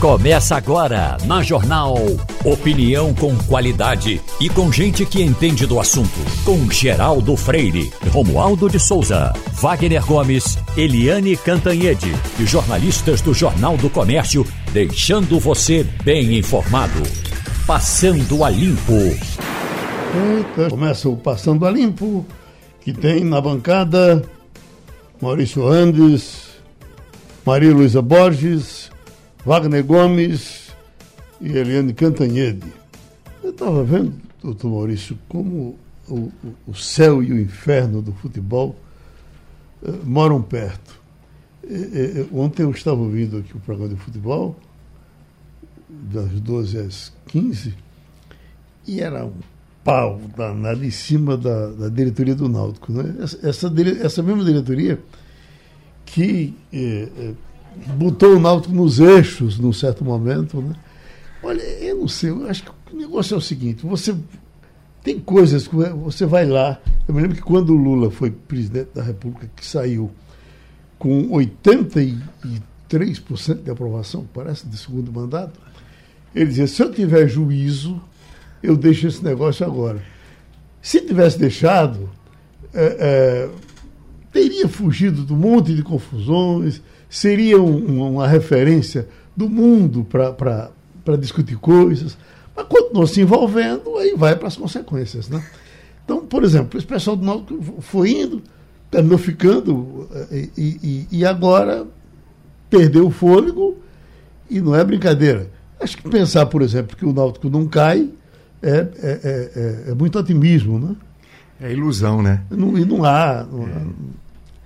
Começa agora na Jornal. Opinião com qualidade e com gente que entende do assunto. Com Geraldo Freire, Romualdo de Souza, Wagner Gomes, Eliane Cantanhede e jornalistas do Jornal do Comércio, deixando você bem informado. Passando a Limpo. Eita, começa o Passando a Limpo, que tem na bancada Maurício Andes, Maria Luísa Borges, Wagner Gomes e Eliane Cantanhede. Eu estava vendo, doutor Maurício, como o, o, céu e o inferno do futebol uh, moram perto. E, e, ontem eu estava ouvindo aqui o programa de futebol, das 12 às 15, e era um pau danado em cima da, da diretoria do Náutico. Né? Essa, essa, essa mesma diretoria que eh, eh, botou o Náutico nos eixos num certo momento. Né? Olha, eu não sei, eu acho que o negócio é o seguinte: você tem coisas que você vai lá. Eu me lembro que quando o Lula foi presidente da República, que saiu com 83% de aprovação, parece, de segundo mandato, ele dizia: se eu tiver juízo, eu deixo esse negócio agora. Se tivesse deixado, é, é, teria fugido do monte de confusões, seria um, uma referência do mundo para discutir coisas, mas continuou se envolvendo, aí vai para as consequências. Né? Então, por exemplo, esse pessoal do Náutico foi indo, terminou ficando, e, e, e agora perdeu o fôlego, e não é brincadeira. Acho que pensar, por exemplo, que o Náutico não cai é, é, é, é, é muito otimismo, né? É ilusão, né? Não, e não há. Não há...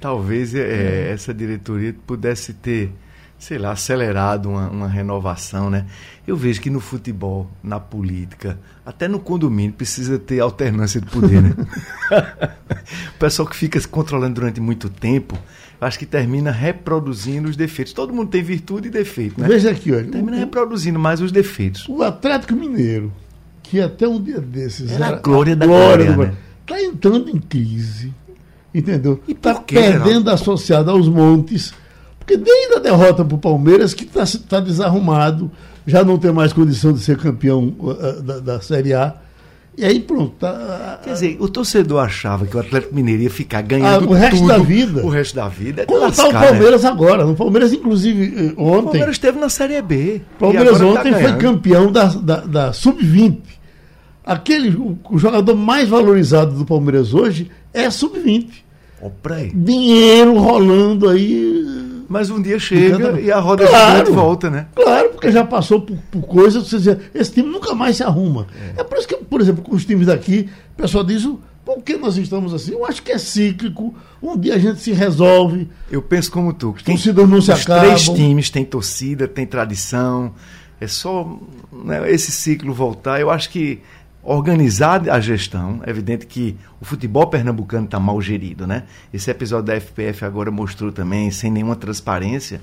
Talvez é, essa diretoria pudesse ter, sei lá, acelerado uma, uma, renovação, né? Eu vejo que no futebol, na política, até no condomínio, precisa ter alternância de poder, né? o pessoal que fica se controlando durante muito tempo, acho que termina reproduzindo os defeitos. Todo mundo tem virtude e defeito, né? Veja aqui, olha. Termina o, reproduzindo mais os defeitos. O Atlético Mineiro, que até um dia desses era, era a glória da glória, glória né? Está entrando em crise entendeu? E está perdendo não? associado aos montes, porque desde a derrota para o Palmeiras, que está tá desarrumado, já não tem mais condição de ser campeão uh, da, da Série A. E aí pronto. Tá, Quer dizer, o torcedor achava que o Atlético Mineiro ia ficar ganhando ah, o resto tudo, da vida. O resto da vida. É Como está o né? Palmeiras né? agora? O Palmeiras, inclusive, ontem. O Palmeiras esteve na Série B. O Palmeiras ontem tá foi campeão da, da, da Sub-20. Aquele, o, jogador mais valorizado do Palmeiras hoje é Sub-20. Dinheiro rolando aí. Mas um dia chega e a roda claro, gigante volta, né? Claro, porque já passou por, por coisas, você dizer, esse time nunca mais se arruma. É. é por isso que, por exemplo, com os times daqui, o pessoal diz, por que nós estamos assim? Eu acho que é cíclico. Um dia a gente se resolve. Eu penso como tu. Os torcedores não se os acabam. três times têm torcida, têm tradição. É só né, esse ciclo voltar. Eu acho que organizar a gestão. É evidente que o futebol pernambucano está mal gerido, né? Esse episódio da FPF agora mostrou também, sem nenhuma transparência,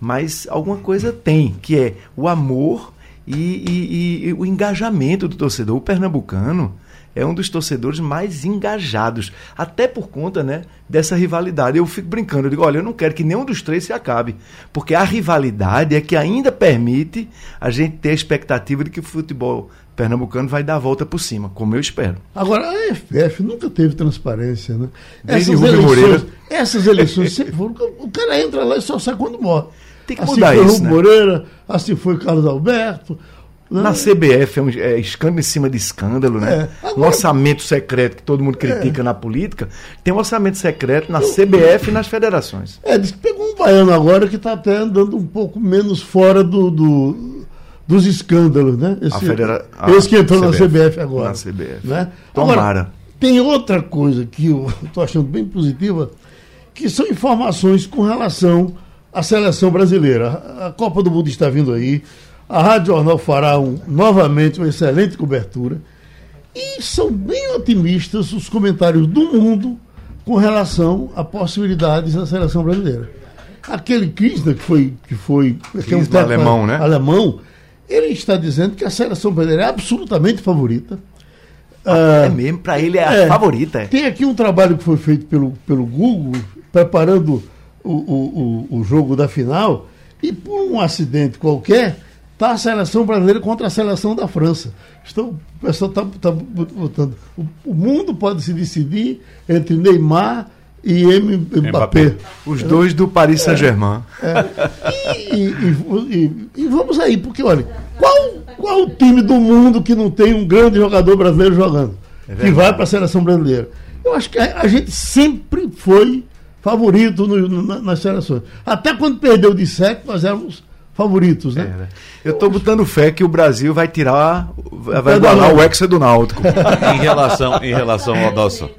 mas alguma coisa tem, que é o amor e, e, e o engajamento do torcedor. O pernambucano é um dos torcedores mais engajados, até por conta né, dessa rivalidade. Eu fico brincando, eu digo, olha, eu não quero que nenhum dos três se acabe, porque a rivalidade é que ainda permite a gente ter a expectativa de que o futebol pernambucano vai dar a volta por cima, como eu espero. Agora, a FPF nunca teve transparência, né? Desde essas eleições, Moreira. essas eleições sempre foram. O cara entra lá e só sai quando morre. Tem que assim mudar foi isso. Né? Moreira, assim foi Carlos Alberto. Né? Na CBF é, um, é, escândalo em cima de escândalo, né? É. Agora, um orçamento secreto que todo mundo critica é. na política. Tem um orçamento secreto na eu, CBF e nas federações. É, diz que pegou um baiano agora que está até andando um pouco menos fora do, do dos escândalos, né? Esse, a federa... esse que entrou CBF, na CBF agora. Na CBF. Né? Tomara. Agora, tem outra coisa que eu estou achando bem positiva, que são informações com relação à seleção brasileira. A Copa do Mundo está vindo aí, a Rádio Jornal fará um, novamente uma excelente cobertura. E são bem otimistas os comentários do mundo com relação a possibilidades da seleção brasileira. Aquele Kirchner que foi que foi que é um alemão, né? Alemão, ele está dizendo que a seleção brasileira é absolutamente favorita. Ah, é mesmo, para ele é a é, favorita. Tem aqui um trabalho que foi feito pelo, pelo Google, preparando o, o, o, o jogo da final, e por um acidente qualquer, está a seleção brasileira contra a seleção da França. Estão, o pessoal está tá botando. O, o, mundo pode se decidir entre Neymar e M, Mbappé. Mbappé. Os dois do Paris Saint-Germain. É, é. E, e, e, vamos aí, porque olha, qual, qual o time do mundo que não tem um grande jogador brasileiro jogando? É que vai para a seleção brasileira? Eu acho que a, a gente sempre foi favorito no, no, nas seleções. Até quando perdeu de sete, nós éramos favoritos, né? É, né? Eu estou botando fé que o Brasil vai tirar, vai igualar o Hexa do Náutico. em relação, em relação ao nosso.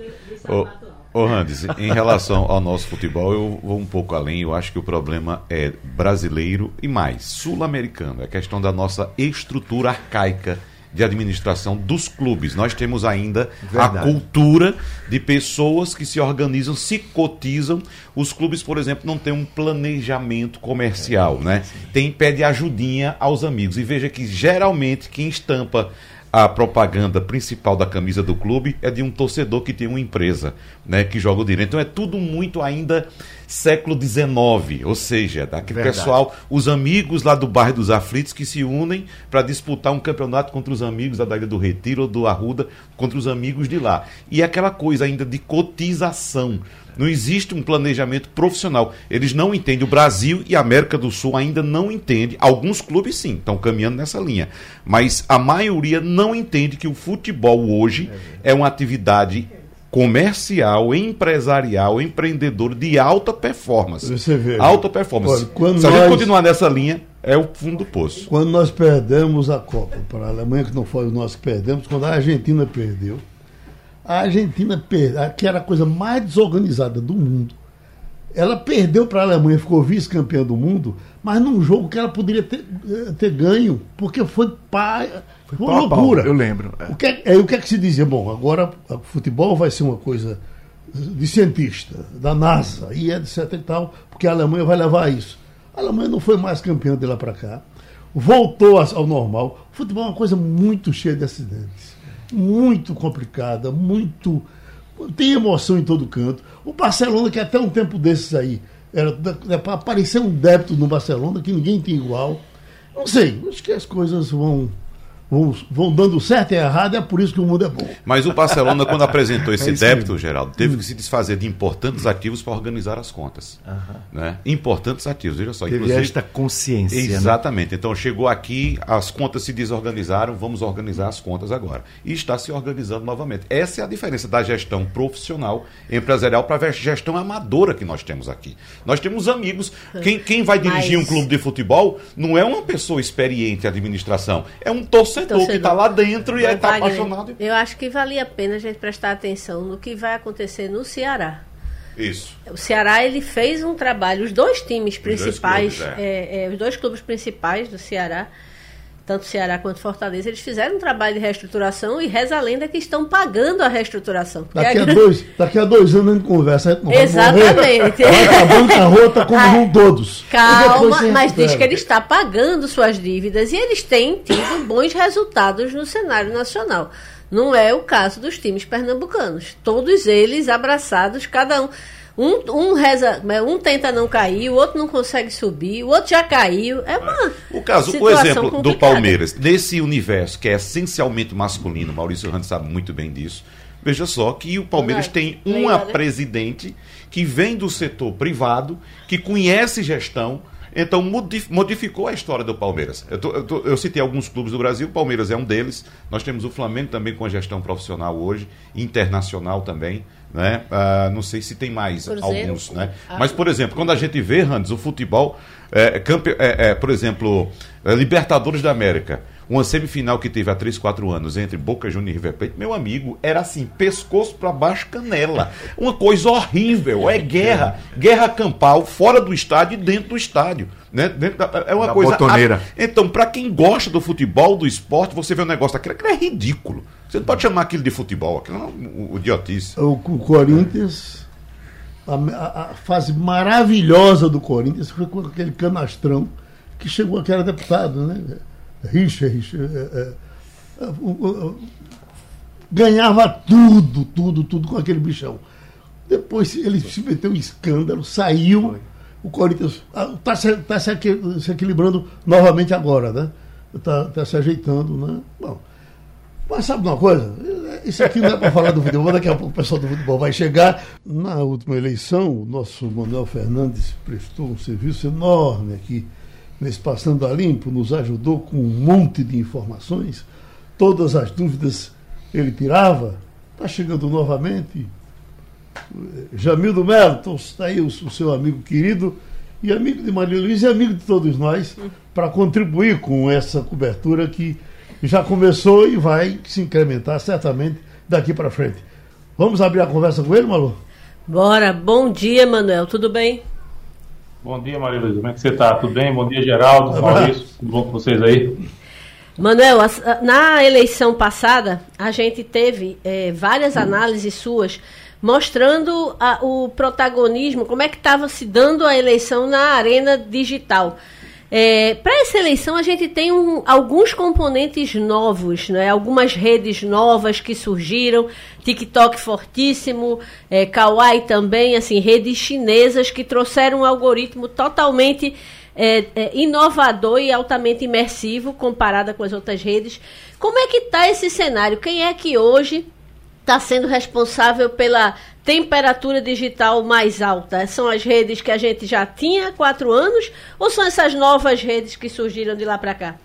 Ô, Randes, em relação ao nosso futebol, eu vou um pouco além. Eu acho que o problema é brasileiro e mais sul-americano. É questão da nossa estrutura arcaica de administração dos clubes. Nós temos ainda Verdade. a cultura de pessoas que se organizam, se cotizam. Os clubes, por exemplo, não têm um planejamento comercial, é, né? Tem pede ajudinha aos amigos. E veja que geralmente quem estampa a propaganda principal da camisa do clube é de um torcedor que tem uma empresa, né, que joga o dinheiro. Então é tudo muito ainda século XIX, ou seja, daquele Verdade. pessoal, os amigos lá do bairro dos Aflitos que se unem para disputar um campeonato contra os amigos da Ilha do Retiro ou do Arruda, contra os amigos de lá. E aquela coisa ainda de cotização. Não existe um planejamento profissional. Eles não entendem. O Brasil e a América do Sul ainda não entendem. Alguns clubes sim, estão caminhando nessa linha. Mas a maioria não entende que o futebol hoje é uma atividade comercial, empresarial, empreendedor de alta performance. Você vê. Alta performance. Olha, Se a gente continuar nessa linha, é o fundo do poço. Quando nós perdemos a Copa para a Alemanha, que não foi nós que perdemos, quando a Argentina perdeu, a Argentina, que era a coisa mais desorganizada do mundo, ela perdeu para a Alemanha, ficou vice-campeã do mundo, mas num jogo que ela poderia ter, eh, ter ganho, porque foi pá, foi uma loucura. eu lembro. É. O, que é, é, o que é que se dizia? Bom, agora o futebol vai ser uma coisa de cientista, da NASA, e etc e tal, porque a Alemanha vai levar isso. A Alemanha não foi mais campeã de lá para cá, voltou ao normal. O futebol é uma coisa muito cheia de acidentes, muito complicada, muito tem emoção em todo canto. O Barcelona, que até um tempo desses aí, era, para aparecer um débito no Barcelona que ninguém tem igual. Não sei, acho que as coisas vão vão, vão dando certo e errado, é por isso que o mundo é bom. Mas o Barcelona, quando apresentou esse é débito, aí. Geraldo, teve hum. que se desfazer de importantes ativos para organizar as contas. Né? Importantes ativos, veja só. Teve inclusive, esta consciência. Né? Exatamente. Né? Então chegou aqui, as contas se desorganizaram, vamos organizar as contas agora. E está se organizando novamente. Essa é a diferença da gestão profissional, empresarial, para a gestão amadora que nós temos aqui. Nós temos amigos. Quem, quem vai dirigir Mas... um clube de futebol não é uma pessoa experiente em administração, é um torcedor torcedor, torcedor. que está lá dentro e está apaixonado. Eu acho que valia a pena a gente prestar atenção no que vai acontecer no Ceará. Isso. O Ceará ele fez um trabalho, os dois times principais, dois clubes, é. É, é, os dois clubes principais do Ceará tanto Ceará quanto Fortaleza, eles fizeram um trabalho de reestruturação e reza a lenda que estão pagando a reestruturação. Daqui a, dois, daqui a dois anos a gente conversa, a gente não Exatamente. Vai a bancarrota como vão todos. Calma, mas diz que ele está pagando suas dívidas e eles têm tido bons resultados no cenário nacional. Não é o caso dos times pernambucanos. Todos eles abraçados, cada um. Um, um reza, né, um tenta não cair, o outro não consegue subir, o outro já caiu. É uma. O caso, o exemplo complicada. do Palmeiras, nesse universo que é essencialmente masculino, Maurício Ramos sabe muito bem disso. Veja só que o Palmeiras tem uma presidente que vem do setor privado, que conhece gestão, então modificou a história do Palmeiras. Eu, tô, eu, tô, eu, citei alguns clubes do Brasil, o Palmeiras é um deles. Nós temos o Flamengo também com a gestão profissional hoje, internacional também. Né? Ah, não sei se tem mais Cruzeiro, alguns. Né? Mas, por exemplo, quando a gente vê, Randes, o futebol, é, campe, é, é, por exemplo, é, Libertadores da América. Uma semifinal que teve há 3, 4 anos entre Boca Juniors e River Plate, meu amigo, era assim, pescoço para baixo, canela. Uma coisa horrível, é guerra. Guerra campal, fora do estádio e dentro do estádio. Né? Da, é uma coisa. Botoneira. então, para quem gosta do futebol, do esporte, você vê um negócio daquele, aquilo é ridículo. Você não pode chamar aquilo de futebol, aquilo é um, um idiotice. O, o Corinthians, a, a, a, fase maravilhosa do Corinthians foi com aquele canastrão que chegou, que era deputado, né? Richa, Richa. É, é, é ganhava tudo, tudo, tudo com aquele bichão. Depois ele se meteu em escândalo, saiu. Foi. O Corinthians está ah, se, tá se equilibrando novamente agora, né? está tá se ajeitando, né? Bom, mas sabe uma coisa? Isso aqui não é para falar do futebol, daqui a pouco o pessoal do futebol vai chegar. Na última eleição, o nosso Manuel Fernandes prestou um serviço enorme aqui nesse Passando a Limpo, nos ajudou com um monte de informações. Todas as dúvidas ele tirava. Está chegando novamente. Jamildo Melo, está aí o, o seu amigo querido e amigo de Maria Luiz e amigo de todos nós, para contribuir com essa cobertura que já começou e vai se incrementar certamente daqui para frente. Vamos abrir a conversa com ele, Malu? Bora. Bom dia, Manuel. Tudo bem? Bom dia, Maria Luísa. Como é que você está? Tudo bem? Bom dia, Geraldo, Maurício. Tudo bom com vocês aí? Manuel, na eleição passada, a gente teve é, várias análises suas mostrando a, o protagonismo, como é que estava se dando a eleição na arena digital. É, Para essa eleição, a gente tem um, alguns componentes novos, né? algumas redes novas que surgiram, TikTok fortíssimo, é, Kawaii também, assim, redes chinesas que trouxeram um algoritmo totalmente é, é, inovador e altamente imersivo comparada com as outras redes. Como é que está esse cenário? Quem é que hoje está sendo responsável pela temperatura digital mais alta? São as redes que a gente já tinha há quatro anos ou são essas novas redes que surgiram de lá para cá?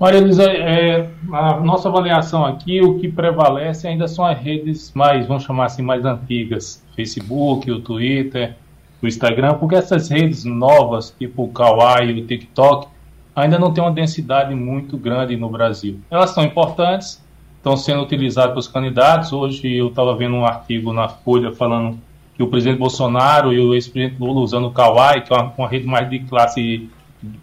Maria Luísa, é, a nossa avaliação aqui, o que prevalece ainda são as redes mais, vamos chamar assim, mais antigas. Facebook, o Twitter, o Instagram, porque essas redes novas, tipo o Kawaii, o TikTok, ainda não têm uma densidade muito grande no Brasil. Elas são importantes, estão sendo utilizados pelos candidatos. Hoje eu estava vendo um artigo na Folha falando que o presidente Bolsonaro e o ex-presidente Lula usando o Kawaii, que é uma, uma rede mais de classe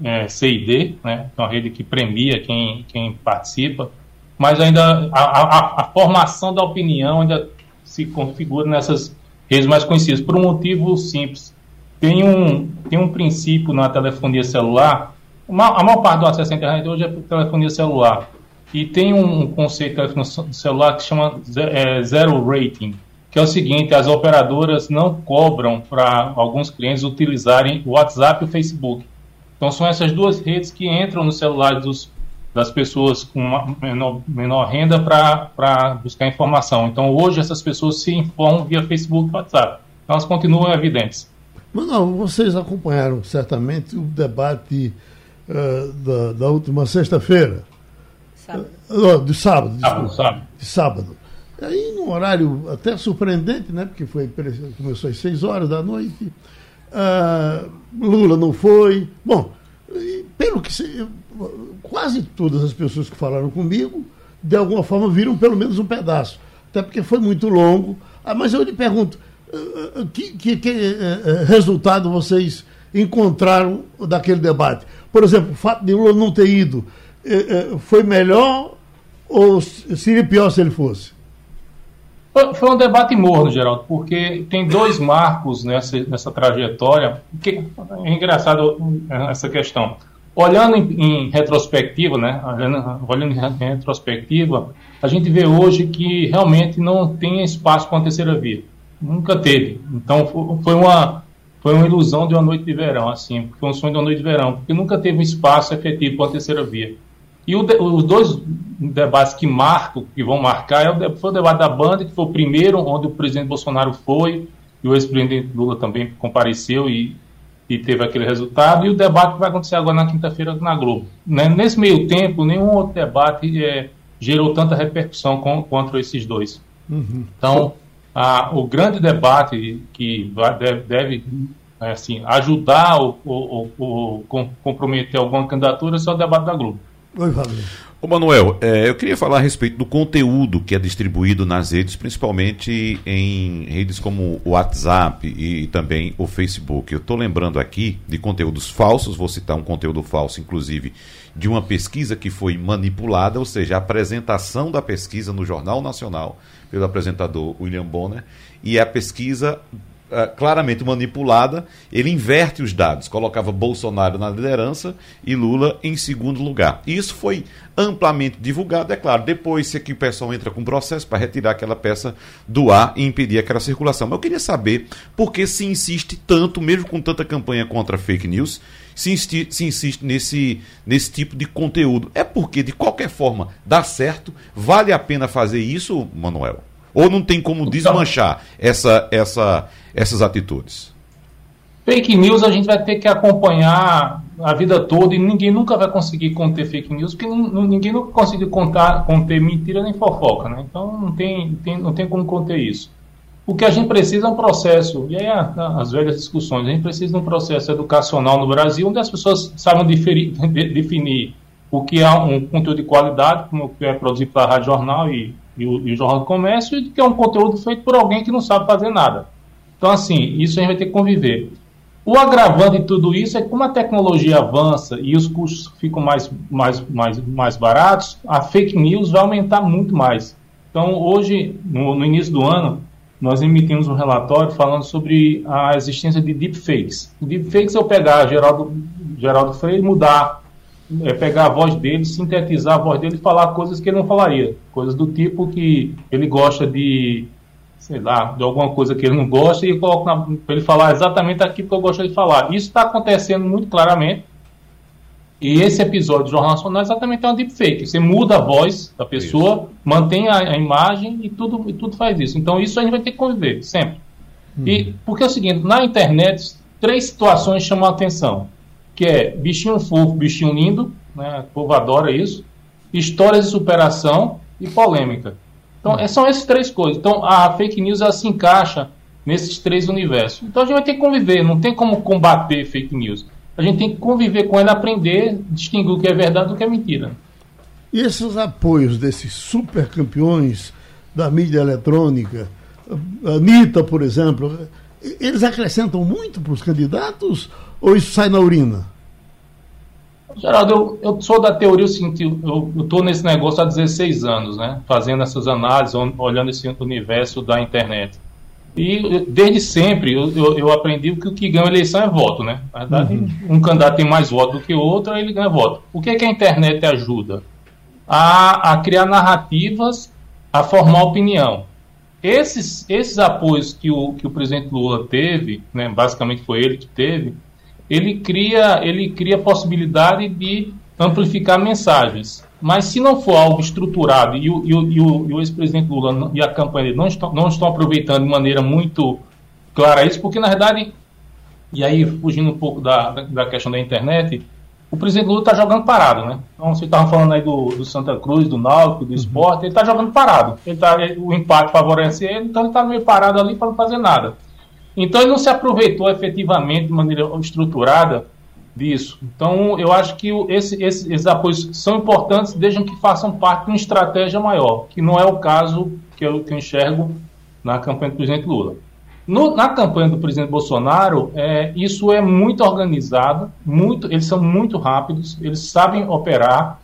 é, C e D, né? é uma rede que premia quem, quem participa, mas ainda a, a, a formação da opinião ainda se configura nessas redes mais conhecidas, por um motivo simples. Tem um, tem um princípio na telefonia celular, uma, a maior parte do acesso à internet hoje é por telefonia celular. E tem um conceito telefone celular que chama é, zero rating, que é o seguinte: as operadoras não cobram para alguns clientes utilizarem o WhatsApp e o Facebook. Então são essas duas redes que entram nos celulares dos, das pessoas com menor, menor renda para buscar informação. Então hoje essas pessoas se informam via Facebook e WhatsApp. Então elas continuam evidentes. Não, vocês acompanharam certamente o debate uh, da, da última sexta-feira Sábado. de sábado, desculpa, sábado, De sábado. Aí, num horário até surpreendente, né? Porque foi, começou às seis horas da noite. Uh, Lula não foi. Bom, pelo que se, quase todas as pessoas que falaram comigo, de alguma forma, viram pelo menos um pedaço. Até porque foi muito longo. Ah, mas eu lhe pergunto, uh, que, que, que uh, resultado vocês encontraram daquele debate? Por exemplo, o fato de Lula não ter ido é, é, foi melhor ou seria pior se ele fosse? Foi um debate morno, Geraldo, porque tem dois marcos nessa, nessa trajetória. Que é engraçado essa questão. Olhando em, em retrospectiva, né, olhando, olhando, em retrospectiva, a gente vê hoje que realmente não tem espaço para uma terceira via. Nunca teve. Então foi uma, foi uma ilusão de uma noite de verão, assim, foi um sonho de uma noite de verão, porque nunca teve um espaço efetivo para uma terceira via. E o, os dois debates que marcam, que vão marcar, é o, foi o debate da banda, que foi o primeiro, onde o presidente Bolsonaro foi, e o ex-presidente Lula também compareceu e, e teve aquele resultado, e o debate que vai acontecer agora na quinta-feira na Globo. Né? Nesse meio tempo, nenhum outro debate é, gerou tanta repercussão com, contra esses dois. Uhum. Então, a, o grande debate que vai, deve, deve assim, ajudar ou, ou, ou, comprometer alguma candidatura é o debate da Globo. Oi, Fábio. Ô Manuel, é, eu queria falar a respeito do conteúdo que é distribuído nas redes, principalmente em redes como o WhatsApp e também o Facebook. Eu estou lembrando aqui de conteúdos falsos, vou citar um conteúdo falso, inclusive, de uma pesquisa que foi manipulada, ou seja, a apresentação da pesquisa no Jornal Nacional pelo apresentador William Bonner, e a pesquisa uh, claramente manipulada, ele inverte os dados, colocava Bolsonaro na liderança e Lula em segundo lugar. E isso foi amplamente divulgado, é claro. Depois, se aqui o pessoal entra com processo para retirar aquela peça do ar e impedir aquela circulação. Mas eu queria saber por que se insiste tanto, mesmo com tanta campanha contra fake news, se insiste, se insiste nesse, nesse tipo de conteúdo. É porque, de qualquer forma, dá certo, vale a pena fazer isso, Manuel? Ou não tem como então- desmanchar essa, essa, essas atitudes? Fake news a gente vai ter que acompanhar a vida toda e ninguém nunca vai conseguir conter fake news, porque ninguém nunca conseguiu contar, conter mentira nem fofoca, né? Então não tem, tem, não tem como conter isso. O que a gente precisa é um processo, e aí as velhas discussões, a gente precisa de um processo educacional no Brasil, onde as pessoas saibam definir, definir o que é um conteúdo de qualidade, como é produzido pela Rádio Jornal e, e, o, e o Jornal do Comércio, e que é um conteúdo feito por alguém que não sabe fazer nada. Então, assim, isso a gente vai ter que conviver. O agravante de tudo isso é que como a tecnologia avança e os custos ficam mais, mais, mais, mais baratos, a fake news vai aumentar muito mais. Então, hoje, no, no início do ano, nós emitimos um relatório falando sobre a existência de deepfakes. Deepfakes é eu pegar Geraldo, Geraldo Freire mudar, é pegar a voz dele, sintetizar a voz dele e falar coisas que ele não falaria. Coisas do tipo que ele gosta de sei lá, de alguma coisa que ele não gosta e coloco para ele falar exatamente aquilo que eu gosto de falar. Isso está acontecendo muito claramente. E esse episódio do Jornal Nacional é exatamente uma deepfake. Você muda a voz da pessoa, isso. mantém a, a, imagem e tudo, e tudo faz isso. Então isso a gente vai ter que conviver, sempre. Hum. E, porque é o seguinte, na internet, três situações chamam a atenção. Que é bichinho fofo, bichinho lindo, né? o povo adora isso. Histórias de superação e polêmica. Então, é, são essas três coisas. Então, a fake news ela se encaixa nesses três universos. Então, a gente vai ter que conviver, não tem como combater fake news. A gente tem que conviver com ela, aprender, distinguir o que é verdade do que é mentira. E esses apoios desses super campeões da mídia eletrônica, a Anitta, por exemplo, eles acrescentam muito para os candidatos ou isso sai na urina? Geraldo, eu, eu sou da teoria, assim, eu estou nesse negócio há 16 anos, né? Fazendo essas análises, olhando esse universo da internet. E desde sempre eu, eu, eu aprendi que o que ganha eleição é voto, né? Na verdade, uhum. um candidato tem mais voto do que o outro, aí ele ganha voto. O que, é que a internet ajuda? A, a criar narrativas, a formar opinião. Esses, esses apoios que o, que o presidente Lula teve, né, basicamente foi ele que teve, ele cria, ele cria a possibilidade de amplificar mensagens. Mas se não for algo estruturado e o, e o, e o, o ex-presidente Lula e a campanha não estão, não estão aproveitando de maneira muito clara isso, porque na verdade, e aí fugindo um pouco da, da questão da internet, o presidente Lula está jogando parado, né? Então, você estava falando aí do, do, Santa Cruz, do Náutico, do uhum. esporte, ele está jogando parado. Ele tá, o empate favorece ele, então ele está meio parado ali para não fazer nada. Então ele não se aproveitou efetivamente de maneira estruturada disso. Então eu acho que esse, esse, esses apoios são importantes desde que façam parte de uma estratégia maior, que não é o caso que eu, que eu enxergo na campanha do presidente Lula. No, na campanha do presidente Bolsonaro, é, isso é muito organizado, muito, eles são muito rápidos, eles sabem operar.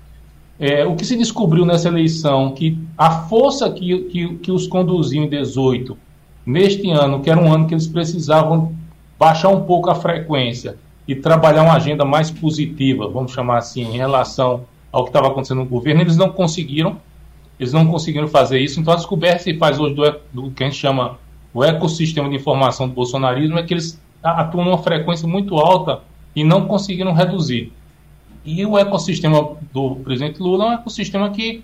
É, o que se descobriu nessa eleição, que a força que, que, que os conduziu em 18 neste ano, que era um ano que eles precisavam baixar um pouco a frequência e trabalhar uma agenda mais positiva, vamos chamar assim, em relação ao que estava acontecendo no governo, eles não conseguiram. Eles não conseguiram fazer isso. Então, a descoberta que se faz hoje do, do que a gente chama o ecossistema de informação do bolsonarismo é que eles atuam numa frequência muito alta e não conseguiram reduzir. E o ecossistema do presidente Lula é um ecossistema que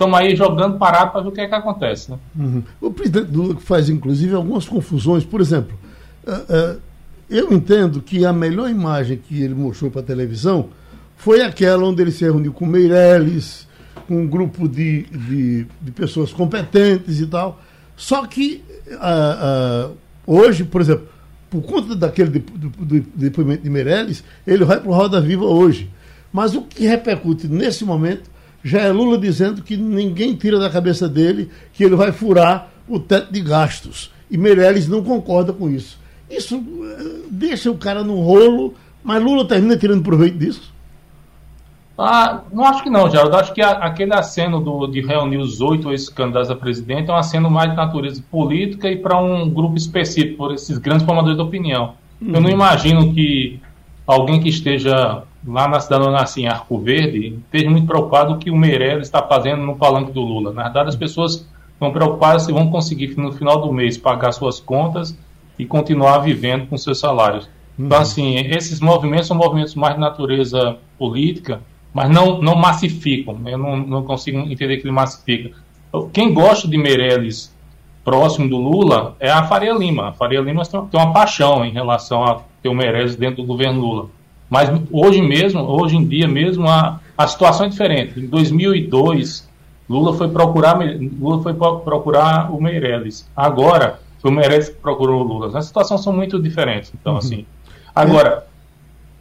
estamos aí jogando parado para ver o que é que acontece. Né? Uhum. O presidente Lula faz, inclusive, algumas confusões. Por exemplo, uh, uh, eu entendo que a melhor imagem que ele mostrou para a televisão foi aquela onde ele se reuniu com Meirelles, com um grupo de, de, de pessoas competentes e tal. Só que uh, hoje, por exemplo, por conta daquele de, do, depoimento de Meirelles, ele vai para o Roda Viva hoje. Mas o que repercute nesse momento já é Lula dizendo que ninguém tira da cabeça dele que ele vai furar o teto de gastos. E Meirelles não concorda com isso. Isso uh, deixa o cara no rolo, mas Lula termina tirando proveito disso. Ah, não acho que não, Geraldo. Acho que a, aquele aceno do, de reunir os oito ex-candidatos a presidente é um aceno mais de natureza política e para um grupo específico, por esses grandes formadores de opinião. Uhum. Eu não imagino que alguém que esteja lá na cidade onde nasci, em Arco Verde, esteja muito preocupado com o que o Meirelles está fazendo no palanque do Lula. Na verdade, as pessoas estão preocupadas se vão conseguir, no final do mês, pagar suas contas e continuar vivendo com seus salários. Então, uhum. Então, assim, esses movimentos são movimentos mais de natureza política mas não, não massificam. Eu não, não consigo entender que ele massifica. Quem gosta de Meirelles próximo do Lula é a Faria Lima. A Faria Lima tem uma paixão em relação a ter o Meirelles dentro do governo Lula. Mas hoje mesmo, hoje em dia mesmo, a, a situação é diferente. Em 2002, Lula foi procurar, Lula foi procurar o Meirelles. Agora, foi o Meirelles que procurou o Lula. As situações são muito diferentes. Então, uhum. assim. Agora,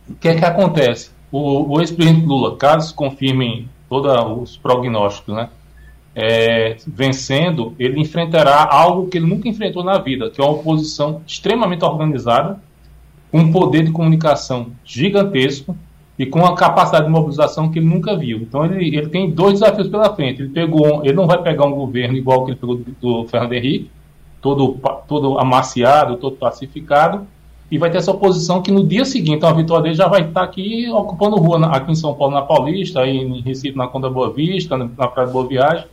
o que é que acontece? o, o ex-presidente Lula, caso confirmem todos os prognósticos, né, é, vencendo, ele enfrentará algo que ele nunca enfrentou na vida, que é uma oposição extremamente organizada, com um poder de comunicação gigantesco e com uma capacidade de mobilização que ele nunca viu. Então ele, ele tem dois desafios pela frente. Ele pegou, ele não vai pegar um governo igual que ele pegou do, do Fernando Henrique, todo todo amaciado, todo pacificado, e vai ter essa oposição que no dia seguinte, a vitória dele já vai estar aqui ocupando rua, aqui em São Paulo, na Paulista, aí em Recife, na Conda Boa Vista, na Praia de Boa Viagem.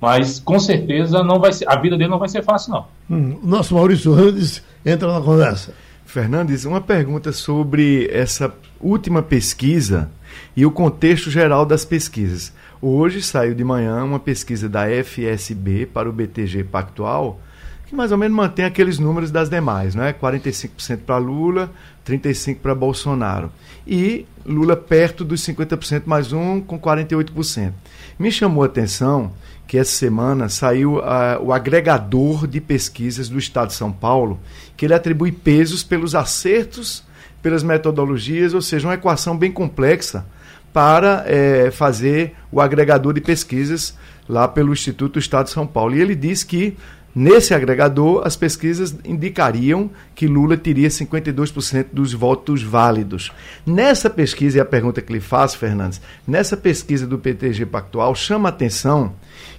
Mas com certeza não vai ser, a vida dele não vai ser fácil, não. Hum, o nosso Maurício Randes entra na conversa. Fernandes, uma pergunta sobre essa última pesquisa e o contexto geral das pesquisas. Hoje saiu de manhã uma pesquisa da FSB para o BTG Pactual que mais ou menos mantém aqueles números das demais, não é? 45% para Lula, 35% para Bolsonaro. E Lula perto dos 50% mais um, com 48%. Me chamou a atenção que essa semana saiu uh, o agregador de pesquisas do Estado de São Paulo, que ele atribui pesos pelos acertos, pelas metodologias, ou seja, uma equação bem complexa para é, fazer o agregador de pesquisas lá pelo Instituto do Estado de São Paulo. E ele diz que Nesse agregador, as pesquisas indicariam que Lula teria 52% dos votos válidos. Nessa pesquisa, e a pergunta que lhe faço, Fernandes, nessa pesquisa do PTG Pactual, chama a atenção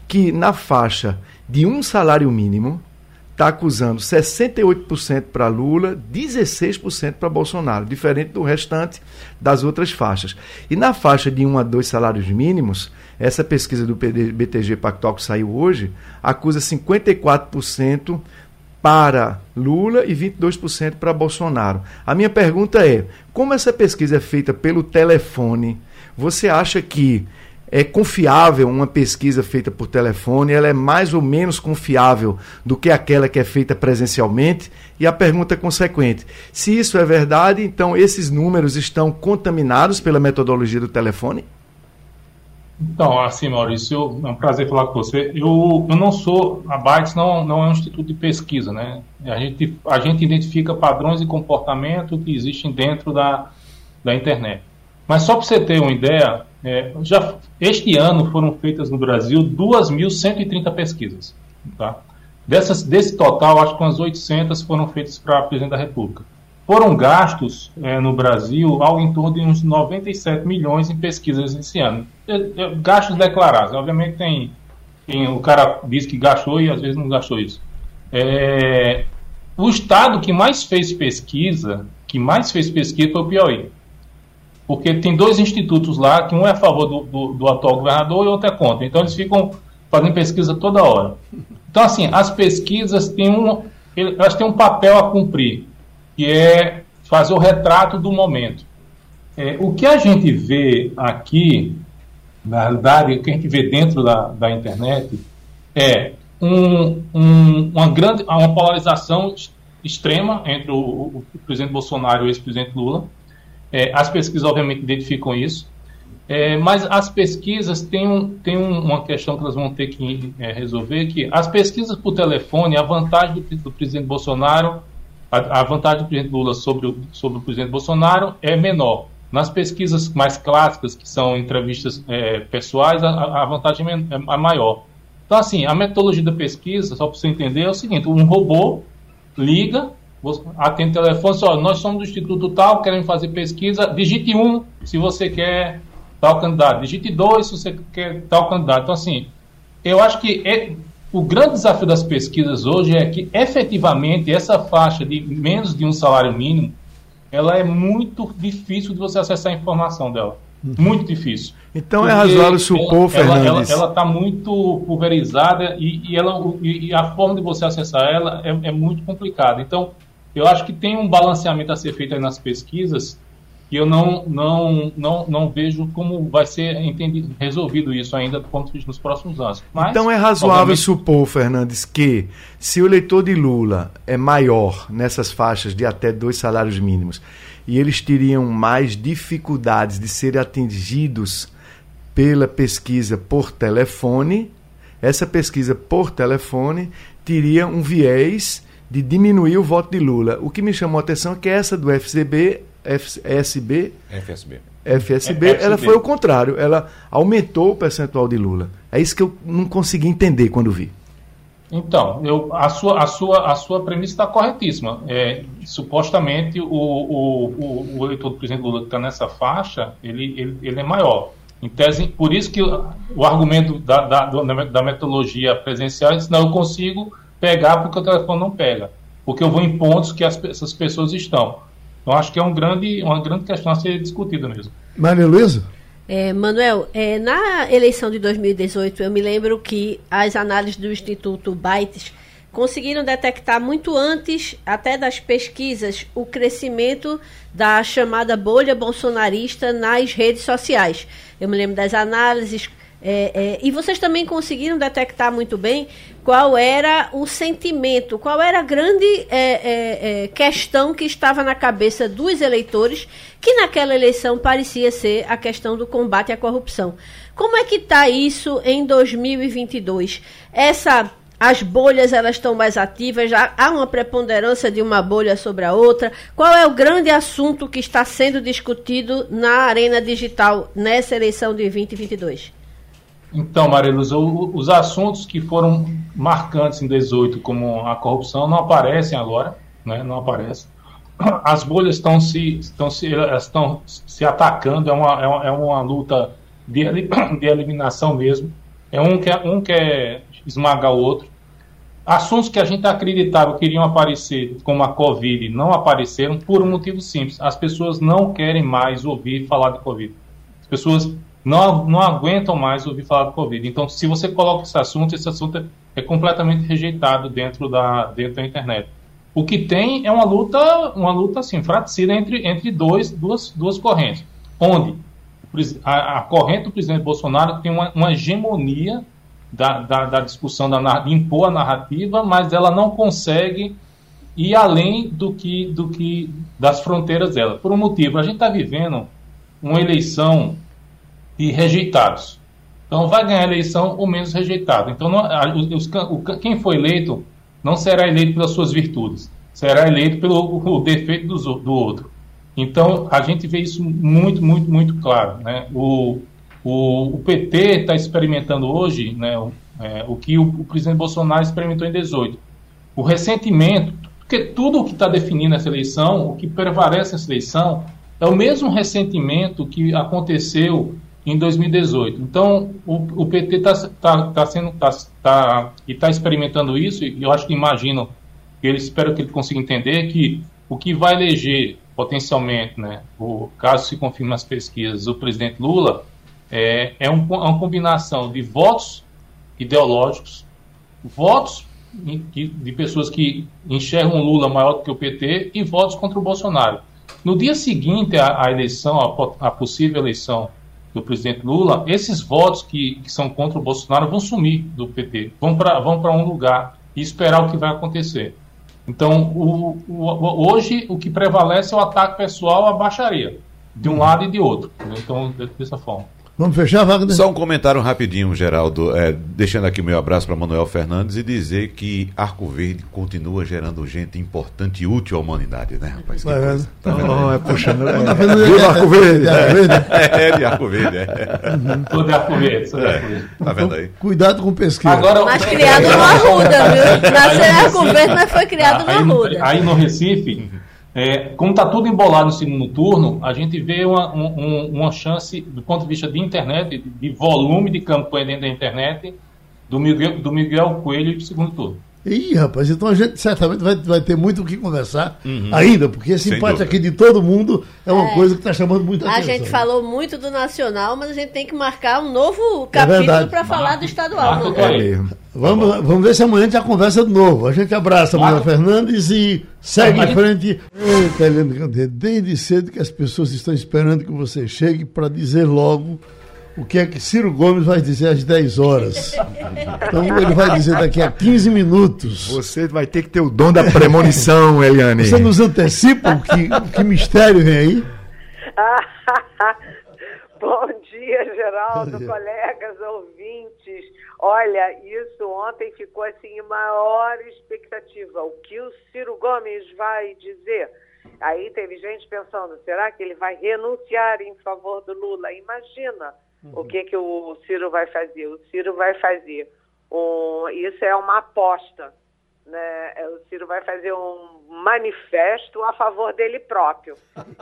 que na faixa de um salário mínimo, está acusando 68% para Lula, 16% para Bolsonaro, diferente do restante das outras faixas. E na faixa de um a dois salários mínimos, essa pesquisa do BTG Pactual que saiu hoje acusa 54% para Lula e 22% para Bolsonaro. A minha pergunta é: como essa pesquisa é feita pelo telefone, você acha que é confiável uma pesquisa feita por telefone? Ela é mais ou menos confiável do que aquela que é feita presencialmente? E a pergunta consequente: se isso é verdade, então esses números estão contaminados pela metodologia do telefone? Então, assim, Maurício, é um prazer falar com você. Eu, eu não sou, a Bytes não, não é um instituto de pesquisa, né? A gente, a gente identifica padrões de comportamento que existem dentro da, da internet. Mas só para você ter uma ideia, é, já, este ano foram feitas no Brasil 2.130 pesquisas. Tá? Dessas, desse total, acho que umas 800 foram feitas para presidente da República. Foram gastos é, no Brasil algo em torno de uns 97 milhões em pesquisas esse ano. É, é, gastos declarados. Obviamente tem, tem, o cara diz que gastou e às vezes não gastou isso. É, o estado que mais fez pesquisa, que mais fez pesquisa foi o Piauí. Porque tem dois institutos lá, que um é a favor do, do, do atual governador e outro é contra. Então eles ficam fazendo pesquisa toda hora. Então, assim, as pesquisas têm um, elas têm um papel a cumprir que é fazer o retrato do momento. É, o que a gente vê aqui, na realidade, o que a gente vê dentro da, da internet é um, um, uma grande uma polarização extrema entre o, o presidente Bolsonaro e o ex-presidente Lula. É, as pesquisas, obviamente, identificam isso. É, mas as pesquisas têm, um, têm uma questão que elas vão ter que é, resolver, que as pesquisas por telefone, a vantagem do, do presidente Bolsonaro a, a vantagem do presidente Lula sobre o, sobre o presidente Bolsonaro é menor. Nas pesquisas mais clássicas, que são entrevistas é, pessoais, a, a, vantagem é, é maior. Então, assim, a metodologia da pesquisa, só para você entender, é o seguinte: um robô liga, atende o telefone, só nós somos do Instituto Tal, queremos fazer pesquisa, digite um se você quer tal candidato. Digite 2 se você quer tal candidato. Então, assim, eu acho que é, o grande desafio das pesquisas hoje é que, efetivamente, essa faixa de menos de um salário mínimo, ela é muito difícil de você acessar a informação dela. Uhum. Muito difícil. Então é razoável supor, ela, Fernandes... Ela está muito pulverizada e, e, ela, e, a forma de você acessar ela é, é muito complicada. Então, eu acho que tem um balanceamento a ser feito aí nas pesquisas e eu não, não, não, não vejo como vai ser entendido, resolvido isso ainda nos próximos anos. Mas, então é razoável obviamente... supor, Fernandes, que se o eleitor de Lula é maior nessas faixas de até dois salários mínimos e eles teriam mais dificuldades de serem atingidos pela pesquisa por telefone, essa pesquisa por telefone teria um viés de diminuir o voto de Lula. O que me chamou a atenção é que essa do FCB FSB, FSB. FSB, FSB, ela foi o contrário, ela aumentou o percentual de Lula. É isso que eu não consegui entender quando vi. Então, eu, a, sua, a, sua, a sua premissa está corretíssima. É, supostamente, o, o, o, o eleitor do presidente Lula que está nessa faixa, ele, ele, ele é maior. Em tese, por isso que o, o argumento da, da, da metodologia presencial é não, eu consigo pegar porque o telefone não pega. Porque eu vou em pontos que as, essas pessoas estão. Então, acho que é um grande, uma grande questão a ser discutida mesmo. Maria Luísa? É, Manuel, é, na eleição de 2018, eu me lembro que as análises do Instituto Bytes conseguiram detectar muito antes, até das pesquisas, o crescimento da chamada bolha bolsonarista nas redes sociais. Eu me lembro das análises é, é, e vocês também conseguiram detectar muito bem qual era o sentimento, qual era a grande é, é, é, questão que estava na cabeça dos eleitores, que naquela eleição parecia ser a questão do combate à corrupção. Como é que está isso em 2022? Essa as bolhas elas estão mais ativas, já há uma preponderância de uma bolha sobre a outra. Qual é o grande assunto que está sendo discutido na arena digital nessa eleição de 2022? Então, Mariluz, os assuntos que foram marcantes em 18, como a corrupção, não aparecem agora, né? não aparecem. As bolhas estão se, estão se, estão se atacando, é uma, é uma, é luta de, de eliminação mesmo. É um que, um quer esmagar o outro. Assuntos que a gente acreditava que iriam aparecer, como a Covid, não apareceram por um motivo simples. As pessoas não querem mais ouvir falar de Covid. As pessoas não, não aguentam mais ouvir falar do Covid. Então, se você coloca esse assunto, esse assunto é completamente rejeitado dentro da, dentro da internet. O que tem é uma luta, uma luta assim, fratricida entre, entre dois, duas, duas correntes. Onde a, a corrente do presidente Bolsonaro tem uma, uma hegemonia da, da, da, discussão, da, de impor a narrativa, mas ela não consegue ir além do que, do que das fronteiras dela. Por um motivo, a gente está vivendo uma eleição e rejeitados. Então vai ganhar a eleição o menos rejeitado. Então não, os, o, quem foi eleito não será eleito pelas suas virtudes, será eleito pelo defeito do, do outro. Então a gente vê isso muito, muito, muito claro. Né? O, o, o PT está experimentando hoje né, o, é, o que o, o, presidente Bolsonaro experimentou em 18. O ressentimento, porque tudo o que está definindo essa eleição, o que prevalece nessa eleição, é o mesmo ressentimento que aconteceu em 2018. Então, o, o PT está tá, tá sendo tá, tá, e está experimentando isso, e eu acho que imagino, ele espero que ele consiga entender que o que vai eleger potencialmente, né, o, caso se confirme as pesquisas, o presidente Lula, é, é, um, é uma combinação de votos ideológicos, votos de, de pessoas que enxergam Lula maior do que o PT e votos contra o Bolsonaro. No dia seguinte à, à eleição, à, à possível eleição do presidente Lula, esses votos que, que são contra o Bolsonaro vão sumir do PT, vão para vão um lugar e esperar o que vai acontecer. Então, o, o, hoje, o que prevalece é o ataque pessoal à baixaria, de um lado e de outro. Então, dessa forma. Vamos fechar, Wagner? Só um comentário rapidinho, Geraldo. É, deixando aqui o meu abraço para Manuel Fernandes e dizer que Arco Verde continua gerando gente importante e útil à humanidade, né, rapaz? Que coisa. Tá vendo? Oh, é puxando. É, é, Arco Verde. É, é de Arco Verde. É. Uhum. de Arco Verde. Sou de Arco Verde. Tá vendo aí? Cuidado com pesquisa. Agora, mas criado no Arruda, viu? Nasceu Arco Verde, mas foi criado no Arruda. Aí no Recife É, como está tudo embolado no segundo turno, a gente vê uma, um, uma chance, do ponto de vista de internet, de, volume de campanha dentro da internet, do Miguel, do Miguel Coelho de segundo turno. Ih, rapaz, então a gente certamente vai, vai ter muito o que conversar uhum. ainda, porque esse Sem empate dúvida. aqui de todo mundo é uma é. coisa que está chamando muita a atenção. A gente falou muito do Nacional, mas a gente tem que marcar um novo é capítulo é para falar do estadual. Marco é? Vamos, vamos ver se amanhã a gente já conversa de novo. A gente abraça Maria Fernandes e segue em frente. Eita, Helena desde cedo que as pessoas estão esperando que você chegue para dizer logo o que é que Ciro Gomes vai dizer às 10 horas. Então ele vai dizer daqui a 15 minutos. Você vai ter que ter o dom da premonição, Eliane. Você nos antecipa o que, o que mistério vem aí? Bom dia, Geraldo, colegas, ouvintes. Olha, isso ontem ficou assim maior expectativa. O que o Ciro Gomes vai dizer? Aí teve gente pensando, será que ele vai renunciar em favor do Lula? Imagina Uhum. O que, que o Ciro vai fazer? O Ciro vai fazer um, isso é uma aposta. Né? É, o Ciro vai fazer um manifesto a favor dele próprio.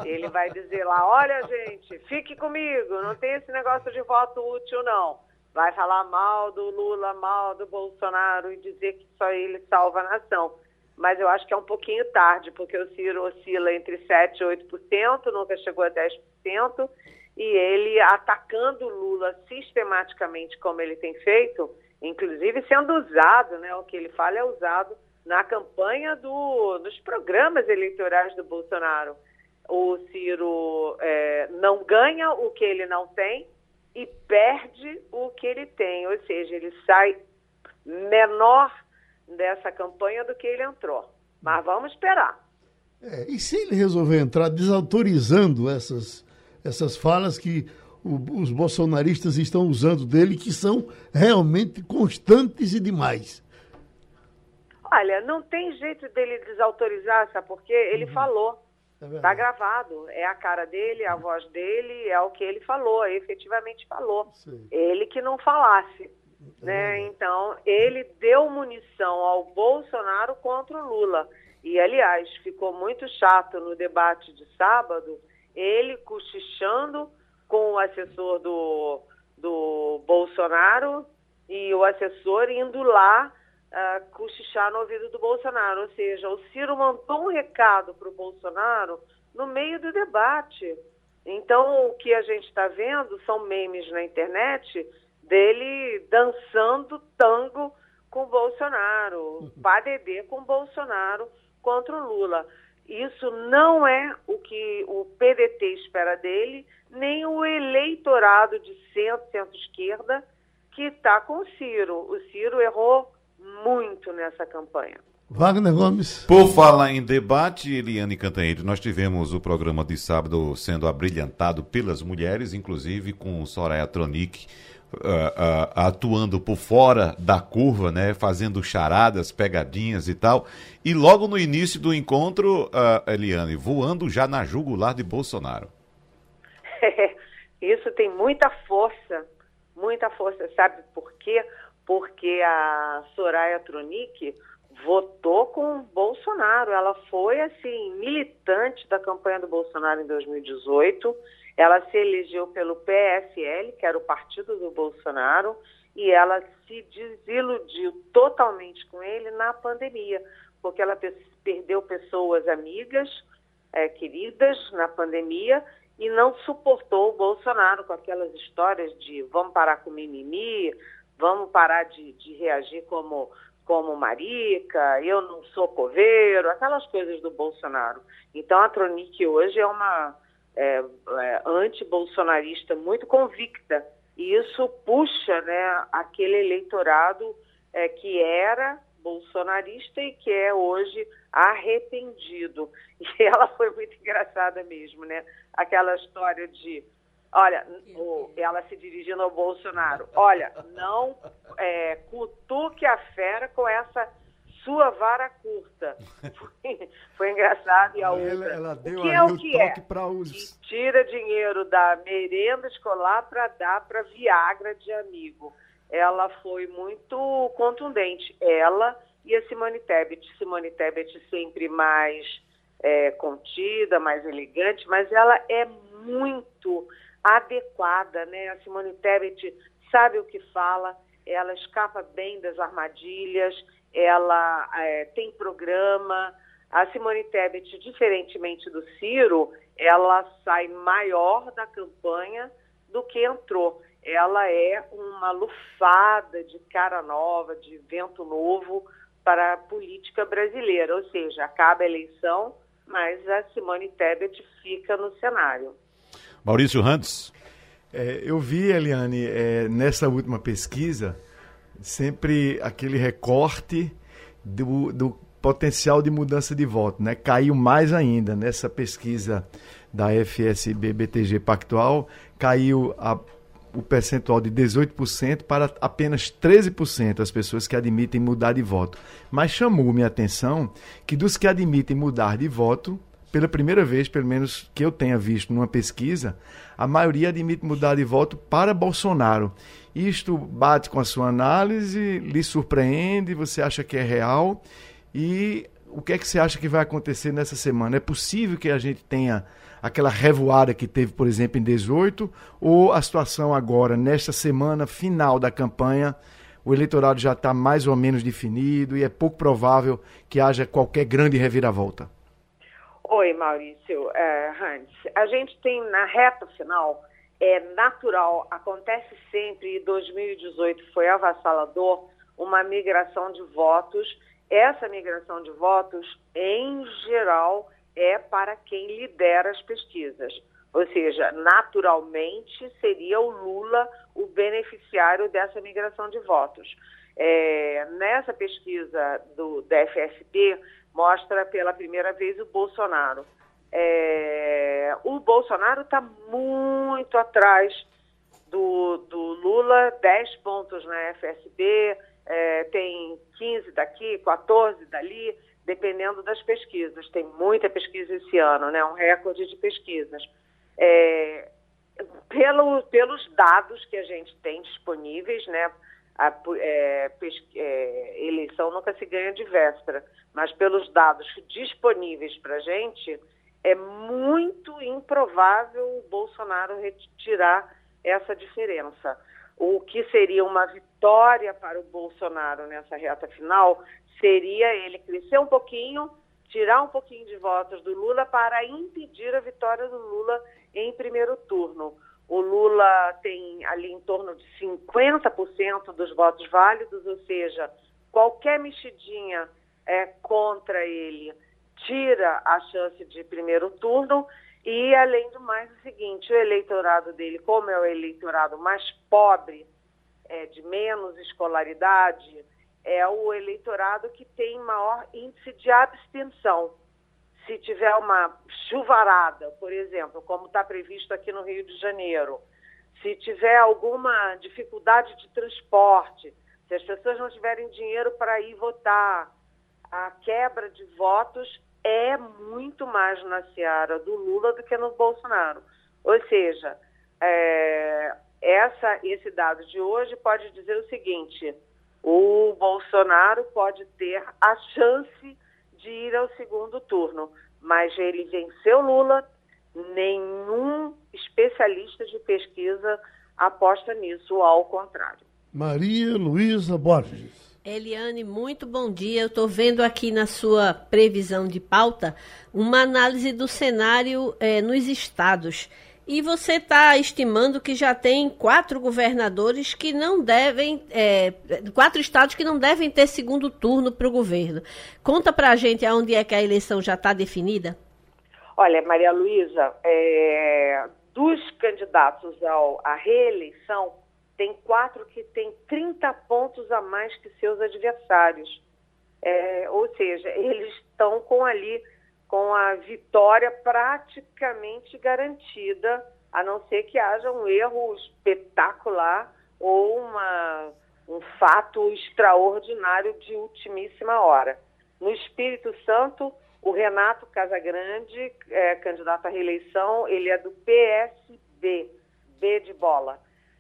Ele vai dizer lá: olha, gente, fique comigo, não tem esse negócio de voto útil, não. Vai falar mal do Lula, mal do Bolsonaro e dizer que só ele salva a nação. Mas eu acho que é um pouquinho tarde, porque o Ciro oscila entre 7% e 8%, nunca chegou a 10% e ele atacando Lula sistematicamente, como ele tem feito, inclusive sendo usado, né, o que ele fala é usado na campanha do, dos programas eleitorais do Bolsonaro. O Ciro é, não ganha o que ele não tem e perde o que ele tem, ou seja, ele sai menor dessa campanha do que ele entrou. Mas vamos esperar. É, e se ele resolver entrar desautorizando essas essas falas que o, os bolsonaristas estão usando dele, que são realmente constantes e demais. Olha, não tem jeito dele desautorizar, sabe por quê? Ele uhum. falou. Está é gravado. É a cara dele, é a voz dele, é o que ele falou, efetivamente falou. Sim. Ele que não falasse. É né? Então, ele deu munição ao Bolsonaro contra o Lula. E, aliás, ficou muito chato no debate de sábado ele cochichando com o assessor do, do Bolsonaro e o assessor indo lá uh, cochichar no ouvido do Bolsonaro. Ou seja, o Ciro mandou um recado para o Bolsonaro no meio do debate. Então, o que a gente está vendo são memes na internet dele dançando tango com o Bolsonaro, uhum. padedê com Bolsonaro contra o Lula. Isso não é o que o PDT espera dele, nem o eleitorado de centro, centro-esquerda, que está com o Ciro. O Ciro errou muito nessa campanha. Wagner Gomes. Por falar em debate, Eliane Cantanhede, nós tivemos o programa de sábado sendo abrilhantado pelas mulheres, inclusive com Soraya Tronic uh, atuando por fora da curva, né, fazendo charadas, pegadinhas e tal. E logo no início do encontro, uh, Eliane, voando já na jugular de Bolsonaro. Isso tem muita força, muita força. Sabe por quê? Porque a Soraya Tronic votou com Bolsonaro. Ela foi, assim, militante da campanha do Bolsonaro em 2018 ela se elegeu pelo PSL, que era o partido do Bolsonaro, e ela se desiludiu totalmente com ele na pandemia, porque ela perdeu pessoas amigas, é, queridas na pandemia e não suportou o Bolsonaro com aquelas histórias de vamos parar com mimimi, vamos parar de, de reagir como como marica, eu não sou coveiro, aquelas coisas do Bolsonaro. Então a Tronic hoje é uma é, é, anti-bolsonarista muito convicta. E isso puxa né, aquele eleitorado é, que era bolsonarista e que é hoje arrependido. E ela foi muito engraçada mesmo, né? Aquela história de, olha, o, ela se dirigindo ao Bolsonaro, olha, não é, cutuque a fera com essa sua vara curta. Foi, foi engraçado. E a outra. Ela, ela deu o que é o que é? os. Tira dinheiro da merenda escolar para dar para Viagra de amigo. Ela foi muito contundente. Ela e a Simone Tebet. Simone Tebet sempre mais é, contida, mais elegante, mas ela é muito adequada, né? A Simone Tebet sabe o que fala, ela escapa bem das armadilhas, ela é, tem programa. A Simone Tebet, diferentemente do Ciro, ela sai maior da campanha do que entrou. Ela é uma lufada de cara nova, de vento novo para a política brasileira. Ou seja, acaba a eleição, mas a Simone Tebet fica no cenário. Maurício Rantes. É, eu vi, Eliane, é, nessa última pesquisa, sempre aquele recorte do, do potencial de mudança de voto, né? Caiu mais ainda nessa pesquisa da FSB BTG Pactual, caiu a, o percentual de 18% para apenas 13% as pessoas que admitem mudar de voto. Mas chamou minha atenção que dos que admitem mudar de voto, pela primeira vez, pelo menos que eu tenha visto numa pesquisa, a maioria admite mudar de voto para Bolsonaro. Isto bate com a sua análise, lhe surpreende, você acha que é real? E o que é que você acha que vai acontecer nessa semana? É possível que a gente tenha aquela revoada que teve, por exemplo, em 18, ou a situação agora, nesta semana final da campanha, o eleitorado já está mais ou menos definido e é pouco provável que haja qualquer grande reviravolta? Oi, Maurício é, Hans. A gente tem na reta final, é natural, acontece sempre, e 2018 foi avassalador, uma migração de votos essa migração de votos, em geral, é para quem lidera as pesquisas. Ou seja, naturalmente seria o Lula o beneficiário dessa migração de votos. É, nessa pesquisa do, da FSB, mostra pela primeira vez o Bolsonaro. É, o Bolsonaro está muito atrás do, do Lula, 10 pontos na FSB, é, tem 15 daqui, 14 dali, dependendo das pesquisas. Tem muita pesquisa esse ano, né? um recorde de pesquisas. É, pelo, pelos dados que a gente tem disponíveis, né? A, é, é, eleição nunca se ganha de véspera, mas pelos dados disponíveis para a gente, é muito improvável o Bolsonaro retirar essa diferença o que seria uma vitória para o Bolsonaro nessa reta final seria ele crescer um pouquinho, tirar um pouquinho de votos do Lula para impedir a vitória do Lula em primeiro turno. O Lula tem ali em torno de 50% dos votos válidos, ou seja, qualquer mexidinha é, contra ele tira a chance de primeiro turno e, além do mais, o seguinte, o eleitorado dele, como é o eleitorado mais pobre, é, de menos escolaridade, é o eleitorado que tem maior índice de abstenção. Se tiver uma chuvarada, por exemplo, como está previsto aqui no Rio de Janeiro, se tiver alguma dificuldade de transporte, se as pessoas não tiverem dinheiro para ir votar, a quebra de votos é muito mais na seara do Lula do que no Bolsonaro. Ou seja, é, essa, esse dado de hoje pode dizer o seguinte: o Bolsonaro pode ter a chance de ir ao segundo turno, mas ele venceu Lula. Nenhum especialista de pesquisa aposta nisso, ao contrário. Maria Luísa Borges. Eliane, muito bom dia. Eu estou vendo aqui na sua previsão de pauta uma análise do cenário é, nos estados. E você está estimando que já tem quatro governadores que não devem, é, quatro estados que não devem ter segundo turno para o governo. Conta para a gente aonde é que a eleição já está definida. Olha, Maria Luísa, é, dos candidatos ao, à reeleição, tem quatro que têm 30 pontos a mais que seus adversários. É, ou seja, eles estão com ali com a vitória praticamente garantida, a não ser que haja um erro espetacular ou uma, um fato extraordinário de ultimíssima hora. No Espírito Santo, o Renato Casagrande, é, candidato à reeleição, ele é do PSB, B de bola.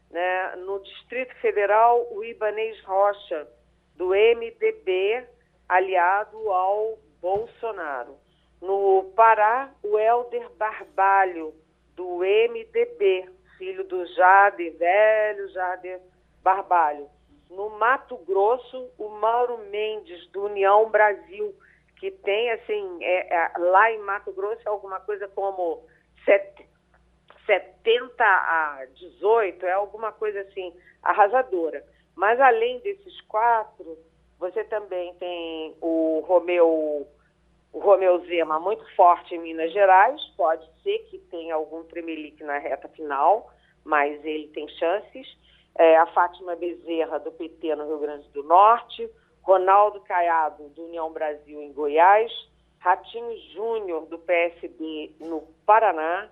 Né? No Distrito Federal, o Ibanês Rocha, do MDB, aliado ao Bolsonaro. No Pará, o Helder Barbalho, do MDB, filho do Jader, velho Jader Barbalho. No Mato Grosso, o Mauro Mendes, do União Brasil, que tem, assim, é, é, lá em Mato Grosso é alguma coisa como set, 70 a 18, é alguma coisa assim, arrasadora. Mas além desses quatro, você também tem o Romeu, o Romeu Zema muito forte em Minas Gerais, pode ser que tenha algum tremelique na reta final, mas ele tem chances. É, a Fátima Bezerra, do PT no Rio Grande do Norte, Ronaldo Caiado, do União Brasil em Goiás, Ratinho Júnior, do PSB no Paraná,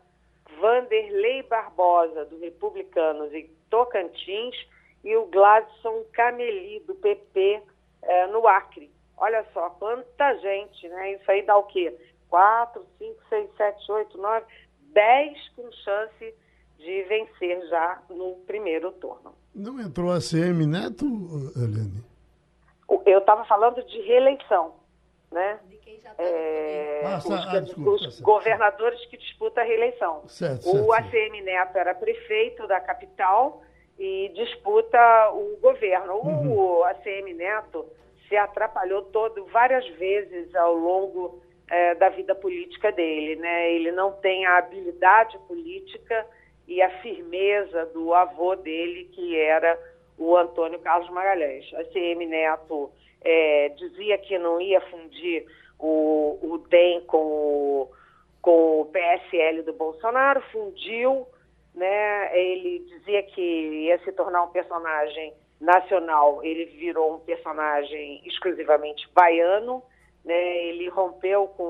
Vanderlei Barbosa, do Republicanos em Tocantins, e o Gladson Cameli, do PP, é, no Acre. Olha só, quanta gente, né? Isso aí dá o quê? 4, 5, 6, 7, 8, 9, 10 com chance de vencer já no primeiro turno. Não entrou a CM Neto, Helene? Eu estava falando de reeleição, né? Tá é, ah, os, ah, desculpa, os tá governadores que disputam a reeleição. Certo, certo, o ACM Neto era prefeito da capital e disputa o governo. Uhum. O ACM Neto se atrapalhou todo várias vezes ao longo é, da vida política dele, né? Ele não tem a habilidade política e a firmeza do avô dele, que era o Antônio Carlos Magalhães. ACM Neto é, dizia que não ia fundir o, o DEM com o, com o PSL do Bolsonaro, fundiu, né? Ele dizia que ia se tornar um personagem nacional, ele virou um personagem exclusivamente baiano, né? Ele rompeu com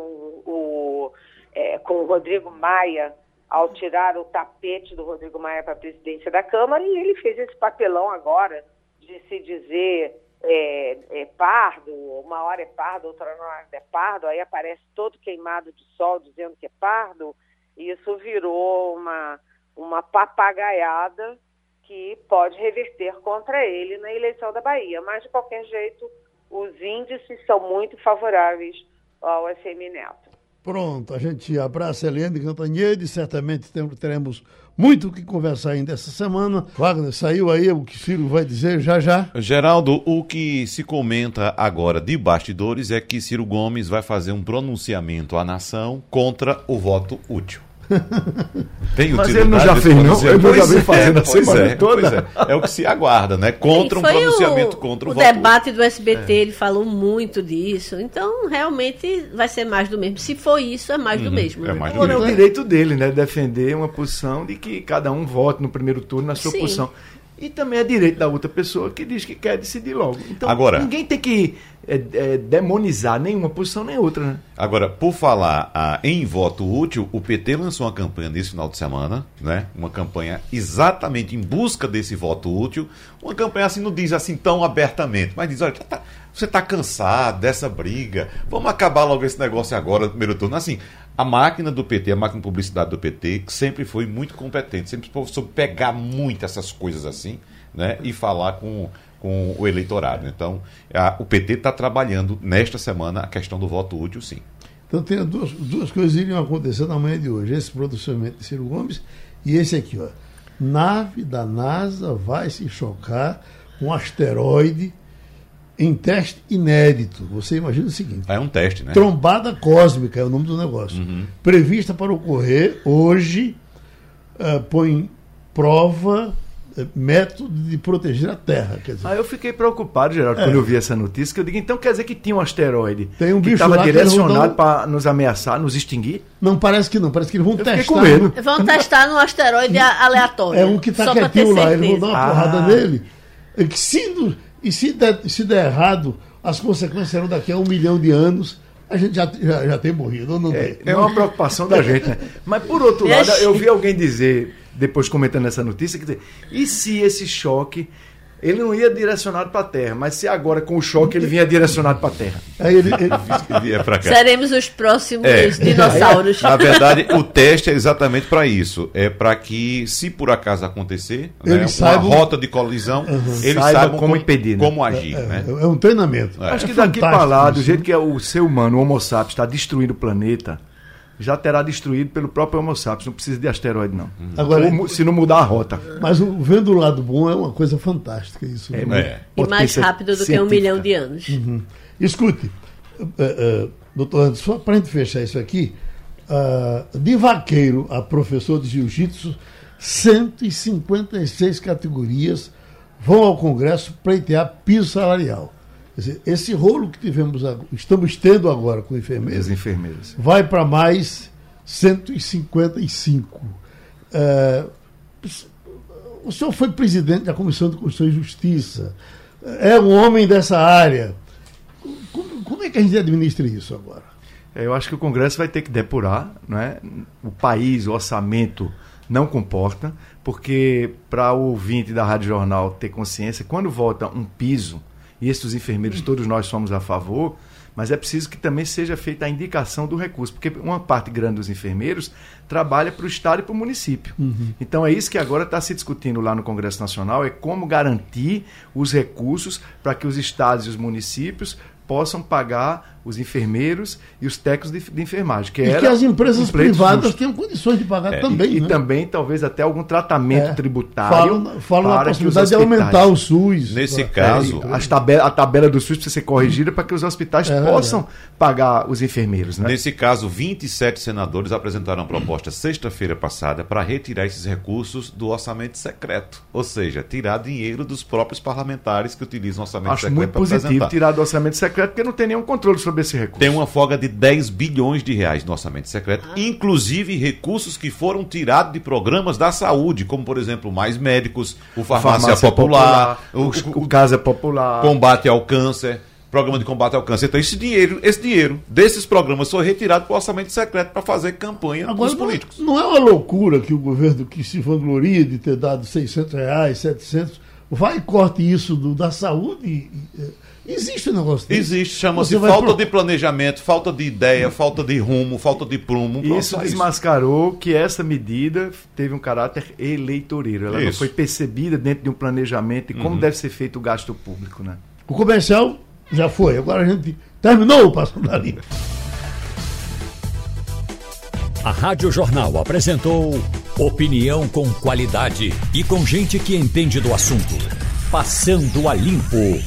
o, é, com o Rodrigo Maia ao tirar o tapete do Rodrigo Maia para a presidência da Câmara e ele fez esse papelão agora de se dizer é, é, pardo, uma hora é pardo, outra hora é pardo, aí aparece todo queimado de sol dizendo que é pardo, e isso virou uma, uma papagaiada que pode reverter contra ele na eleição da Bahia. Mas, de qualquer jeito, os índices são muito favoráveis ao SM Neto. Pronto, a gente abraça a Eliane Cantanhede, certamente teremos muito o que conversar ainda essa semana. Wagner, saiu aí o que Ciro vai dizer já já. Geraldo, o que se comenta agora de bastidores é que Ciro Gomes vai fazer um pronunciamento à nação contra o voto útil. Tem Mas ele não já fez, não? Ele já vem fazendo é, a semana é, toda. É. é. o que se aguarda, né? Contra um pronunciamento o, contra o, o voto. debate do SBT, é. ele falou muito disso. Então, realmente, vai ser mais do mesmo. Se for isso, é mais uhum, do mesmo. É né? mais do mesmo. é o direito dele, né? Defender uma posição de que cada um vote no primeiro turno na sua Sim. posição. E também é direito da outra pessoa que diz que quer decidir logo. Então, Agora, ninguém tem que é, é, demonizar nenhuma posição nem outra, né? Agora, por falar ah, em voto útil, o PT lançou uma campanha nesse final de semana, né? Uma campanha exatamente em busca desse voto útil. Uma campanha assim, não diz assim tão abertamente, mas diz, olha, tá, você está cansado dessa briga, vamos acabar logo esse negócio agora, no primeiro turno. Assim, a máquina do PT, a máquina de publicidade do PT, sempre foi muito competente, sempre soube pegar muito essas coisas assim, né? E falar com, com o eleitorado. Então, a, o PT está trabalhando nesta semana a questão do voto útil, sim. Então, tem duas, duas coisas iriam acontecer na manhã de hoje: esse pronunciamento de Ciro Gomes e esse aqui, ó. Nave da NASA vai se chocar com um asteroide em teste inédito. Você imagina o seguinte: é um teste, né? Trombada cósmica é o nome do negócio. Uhum. Prevista para ocorrer hoje, uh, põe prova método de proteger a Terra. Quer dizer. Ah, eu fiquei preocupado, Geraldo, é. quando eu vi essa notícia, que eu digo, então quer dizer que tinha um asteroide Tem um que estava direcionado para nos ameaçar, nos extinguir? Não, parece que não, parece que eles vão eu testar. Com medo. No... Vão testar num asteroide aleatório. É um que está quietinho lá, eles vão dar uma ah. porrada nele. É que se e se der, se der errado, as consequências serão daqui a um milhão de anos. A gente já, já, já tem morrido, não é, tem? É uma preocupação da gente, né? Mas por outro lado, eu vi alguém dizer, depois comentando essa notícia, quer dizer, e se esse choque ele não ia direcionado para a Terra, mas se agora com o choque ele vinha direcionado para a Terra. Aí ele, ele... É pra cá. Seremos os próximos É. dinossauros. Na verdade, o teste é exatamente para isso. É para que, se por acaso acontecer, né, Eles saibam- uma rota de colisão, eles Saibam saibam como impedir, né? como agir. né? é um treinamento. Acho É que daqui para lá, do jeito que é o ser humano, o Homo sapiens, está destruindo o planeta, já terá destruído pelo próprio Homo sapiens. Não precisa de asteroide, não. Agora- Ou mu- se não mudar a rota. Mas o, vendo o lado bom é uma coisa fantástica isso. É, né? É. E mais rápido do que um milhão de anos. Escute, eh, eh, doutor Anderson, só para a gente fechar isso aqui, ah, de vaqueiro a professor de jiu-jitsu, 156 categorias vão ao Congresso pleitear piso salarial. Dizer, esse rolo que tivemos, estamos tendo agora com Os enfermeiros, enfermeiros. vai para mais 155. É, o senhor foi presidente da Comissão de Constituição e Justiça, é um homem dessa área. Como, como é que a gente administra isso agora? É, Eu acho que o Congresso vai ter que depurar, não é? O país, o orçamento não comporta, porque para o ouvinte da Rádio Jornal ter consciência, quando volta um piso, esses dos enfermeiros todos nós somos a favor, mas é preciso que também seja feita a indicação do recurso, porque uma parte grande dos enfermeiros trabalha para o Estado e para o município. Então é isso que agora está se discutindo lá no Congresso Nacional, é como garantir os recursos para que os estados e os municípios possam pagar os enfermeiros e os técnicos de, de enfermagem. Que E era que as empresas um privadas justo. tenham condições de pagar É, também. E né? também, talvez, até algum tratamento É. tributário. falam falam na para que os possibilidade de hospitais- aumentar o SUS. Nesse É, caso, É, as tabela, a tabela do SUS precisa ser corrigida para que os hospitais É possam pagar os enfermeiros. Né? Nesse caso, 27 senadores apresentaram proposta sexta-feira passada para retirar esses recursos do orçamento secreto. Ou seja, tirar dinheiro dos próprios parlamentares que utilizam o orçamento Acho secreto muito para positivo apresentar. tirar do orçamento secreto, porque não tem nenhum controle sobre esse recurso. Tem uma folga de 10 bilhões de reais no orçamento secreto, Ah. inclusive recursos que foram tirados de programas da saúde, como por exemplo, mais médicos, o farmácia, popular, o, o, o Casa Popular. combate ao câncer, programa de combate ao câncer. Então esse dinheiro, esse dinheiro desses programas foi retirado para o orçamento secreto para fazer campanha Agora, dos não, políticos. não é uma loucura que o governo que se vangloria de ter dado 600 reais, 700, vai e corte isso do, da saúde? E- e- Existe um negócio desse? Existe, chama-se falta pro- de planejamento, falta de ideia, falta de rumo, falta de prumo. E Pronto, isso desmascarou que essa medida teve um caráter eleitoreiro. Ela não Isso. foi percebida dentro de um planejamento e como deve ser feito o gasto público. Né? O comercial já foi. Agora a gente terminou o Passando a Limpo. A Rádio Jornal apresentou opinião com qualidade e com gente que entende do assunto. Passando a Limpo.